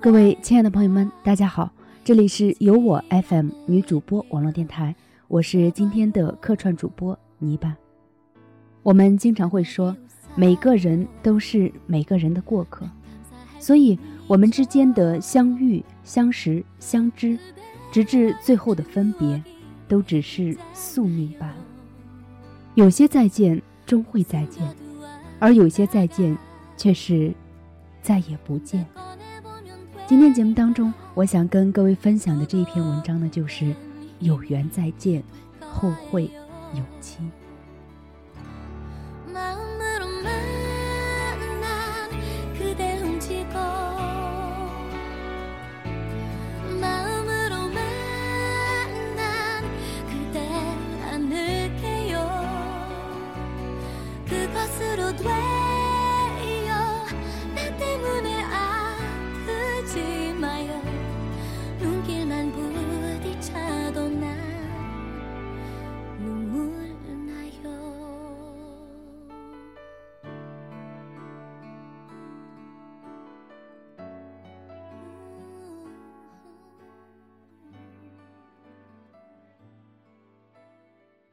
各位亲爱的朋友们，大家好，这里是由我 FM 女主播网络电台，我是今天的客串主播泥巴。我们经常会说，每个人都是每个人的过客，所以我们之间的相遇、相识、相知，直至最后的分别，都只是宿命罢了。有些再见终会再见，而有些再见却是再也不见。今天节目当中，我想跟各位分享的这一篇文章呢，就是有缘再见，后会有期。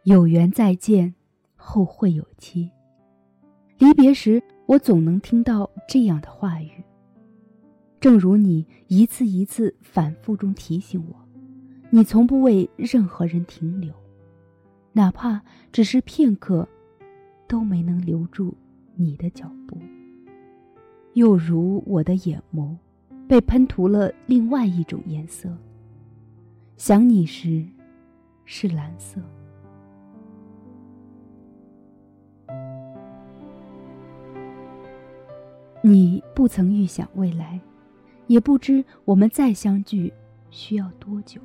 有缘再见，后会有期。离别时，我总能听到这样的话语。正如你一次一次反复中提醒我，你从不为任何人停留，哪怕只是片刻，都没能留住你的脚步。又如我的眼眸，被喷涂了另外一种颜色。想你时，是蓝色。你不曾预想未来，也不知我们再相聚需要多久，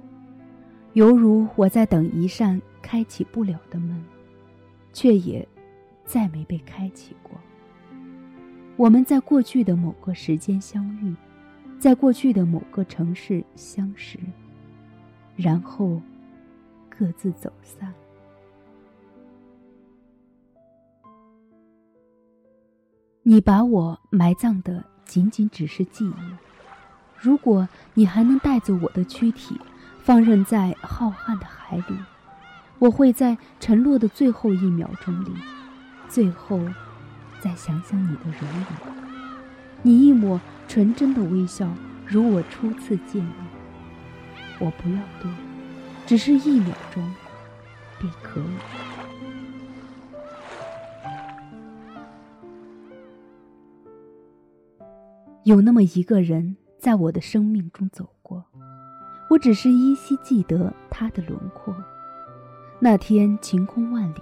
犹如我在等一扇开启不了的门，却也再没被开启过。我们在过去的某个时间相遇，在过去的某个城市相识，然后各自走散。你把我埋葬的仅仅只是记忆。如果你还能带走我的躯体，放任在浩瀚的海里，我会在沉落的最后一秒钟里，最后再想想你的容颜。你一抹纯真的微笑，如我初次见你。我不要多，只是一秒钟，便可以。有那么一个人在我的生命中走过，我只是依稀记得他的轮廓。那天晴空万里，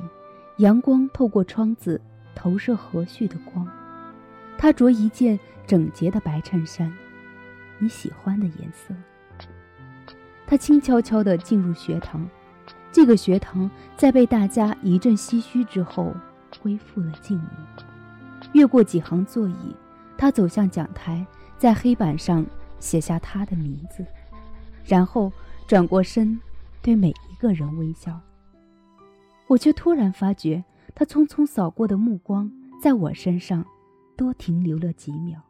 阳光透过窗子投射和煦的光。他着一件整洁的白衬衫，你喜欢的颜色。他轻悄悄地进入学堂，这个学堂在被大家一阵唏嘘之后，恢复了静谧。越过几行座椅。他走向讲台，在黑板上写下他的名字，然后转过身，对每一个人微笑。我却突然发觉，他匆匆扫过的目光，在我身上多停留了几秒。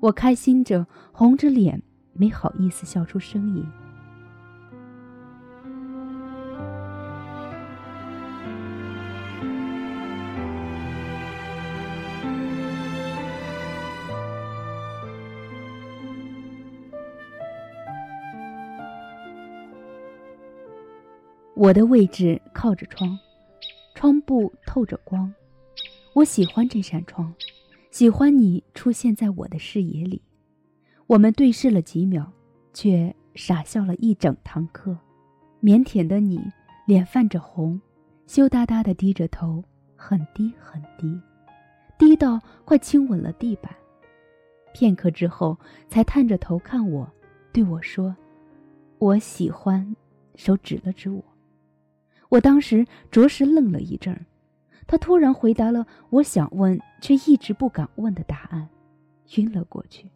我开心着，红着脸，没好意思笑出声音。我的位置靠着窗，窗布透着光，我喜欢这扇窗。喜欢你出现在我的视野里，我们对视了几秒，却傻笑了一整堂课。腼腆的你，脸泛着红，羞答答的低着头，很低很低，低到快亲吻了地板。片刻之后，才探着头看我，对我说：“我喜欢。”手指了指我，我当时着实愣了一阵儿。他突然回答了我想问却一直不敢问的答案，晕了过去。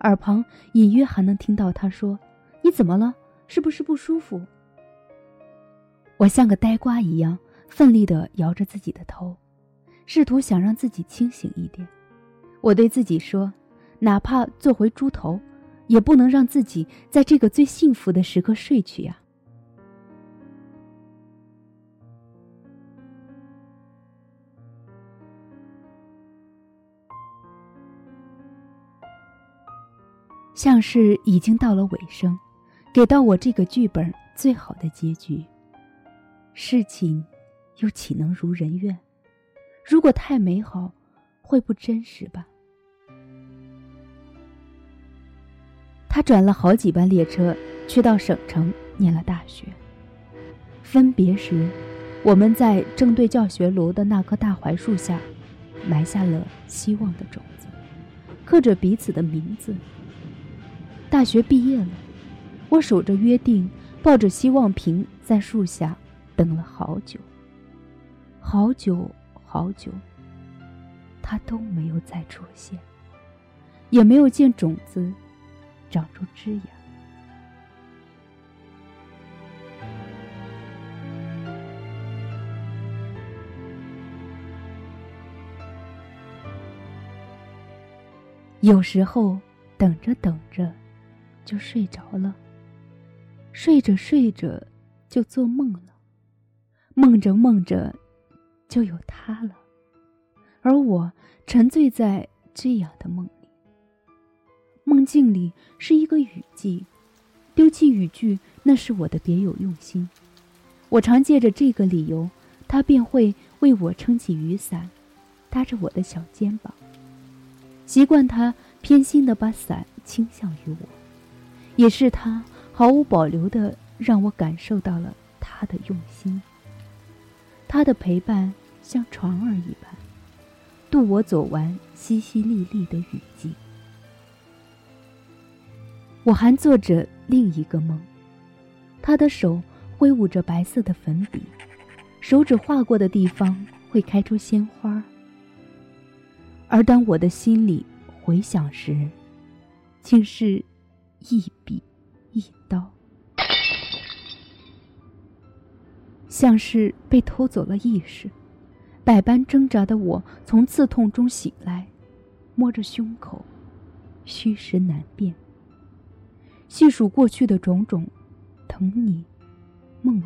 耳旁隐约还能听到他说：“你怎么了？是不是不舒服？”我像个呆瓜一样，奋力地摇着自己的头，试图想让自己清醒一点。我对自己说：“哪怕做回猪头，也不能让自己在这个最幸福的时刻睡去呀。”像是已经到了尾声，给到我这个剧本最好的结局。事情又岂能如人愿？如果太美好，会不真实吧？他转了好几班列车，去到省城念了大学。分别时，我们在正对教学楼的那棵大槐树下，埋下了希望的种子，刻着彼此的名字。大学毕业了，我守着约定，抱着希望瓶，在树下等了好久，好久好久。他都没有再出现，也没有见种子长出枝芽。有时候等着等着。就睡着了，睡着睡着就做梦了，梦着梦着就有他了，而我沉醉在这样的梦里。梦境里是一个雨季，丢弃雨具那是我的别有用心。我常借着这个理由，他便会为我撑起雨伞，搭着我的小肩膀，习惯他偏心的把伞倾向于我。也是他毫无保留的让我感受到了他的用心。他的陪伴像船儿一般，渡我走完淅淅沥沥的雨季。我还做着另一个梦，他的手挥舞着白色的粉笔，手指划过的地方会开出鲜花。而当我的心里回想时，竟是。一笔一刀，像是被偷走了意识，百般挣扎的我从刺痛中醒来，摸着胸口，虚实难辨。细数过去的种种，疼你，梦你，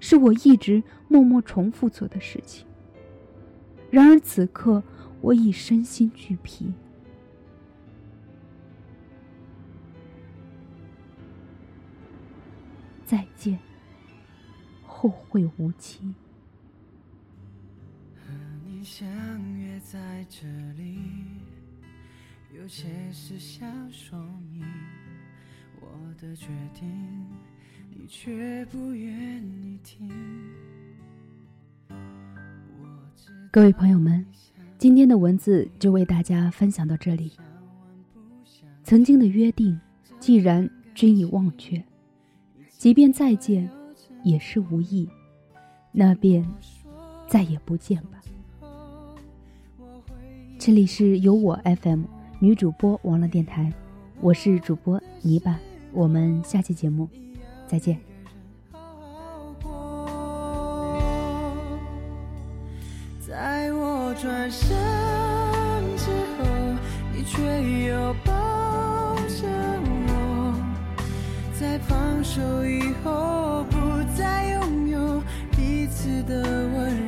是我一直默默重复做的事情。然而此刻，我已身心俱疲。再见，后会无期。和你相约在这里，有些事想说明，我的决定你却不愿意听。各位朋友们，今天的文字就为大家分享到这里。曾经的约定，既然均已忘却。即便再见，也是无意，那便再也不见吧。这里是由我 FM 女主播网络电台，我是主播泥巴，我们下期节目再见。在我转身，走以后，不再拥有彼此的温柔。